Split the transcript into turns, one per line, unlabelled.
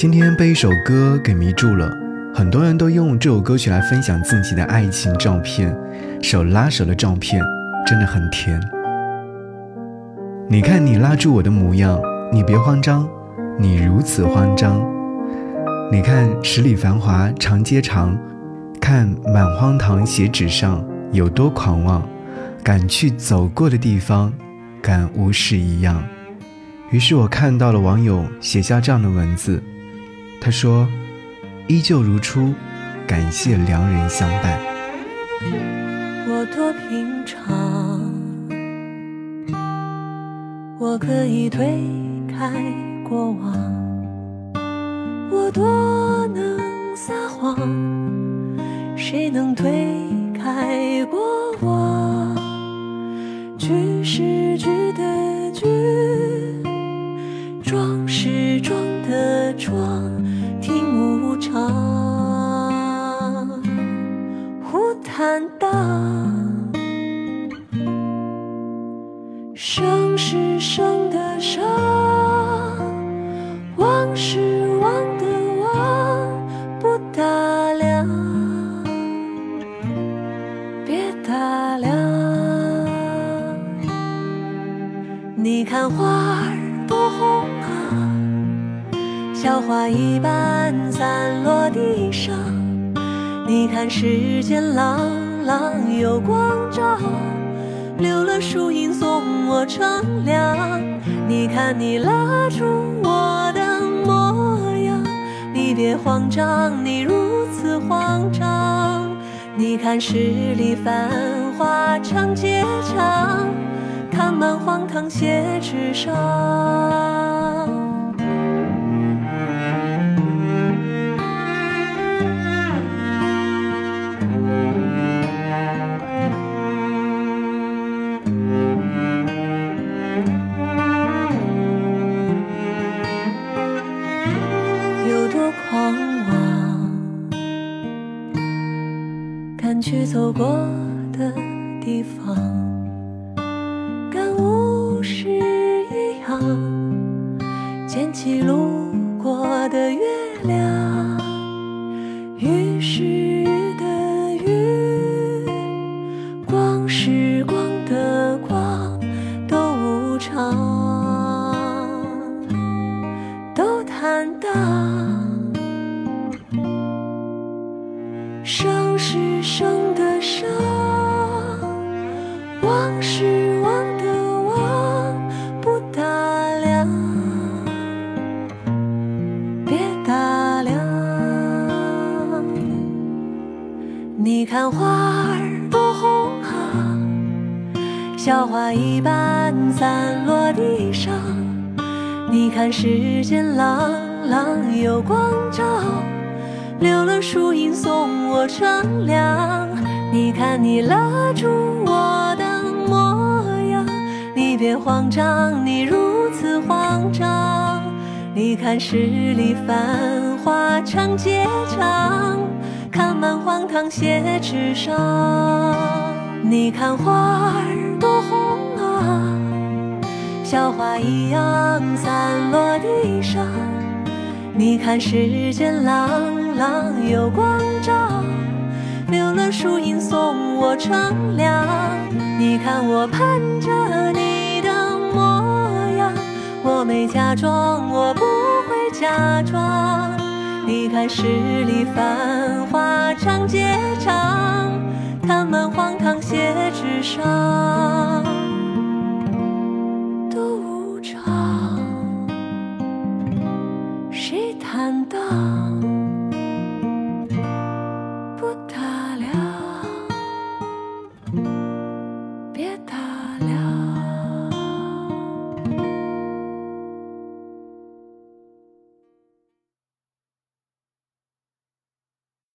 今天被一首歌给迷住了，很多人都用这首歌曲来分享自己的爱情照片，手拉手的照片真的很甜。你看你拉住我的模样，你别慌张，你如此慌张。你看十里繁华长街长，看满荒唐写纸上有多狂妄，敢去走过的地方，敢无视一样。于是我看到了网友写下这样的文字，他说：“依旧如初，感谢良人相伴。”
我多平常，我可以推开过往，我多能撒谎，谁能推开过往？句是句的。装是装的装，听无常，胡坦荡。生是生的生，忘是忘的忘，不打量，别打量。你看花儿多红。小花一般散落地上，你看世间朗朗有光照，留了树荫送我乘凉。你看你拉住我的模样，你别慌张，你如此慌张。你看十里繁华长街长，看满荒唐写纸上。有多狂妄，敢去走过的地方，捡起路过的月亮鱼是鱼的鱼光是光的光都无常都坦荡看花儿多红啊，小花一般散落地上。你看世间朗朗有光照。留了树荫送我乘凉，你看你拉住我的模样，你别慌张，你如此慌张。你看十里繁华长街长，看满荒唐写纸上。你看花儿多红啊，小花一样散落地上。你看世间朗。朗有光照，留了树荫送我乘凉。你看我盼着你的模样，我没假装，我不会假装。你看十里繁华长街长，看满荒唐写纸上，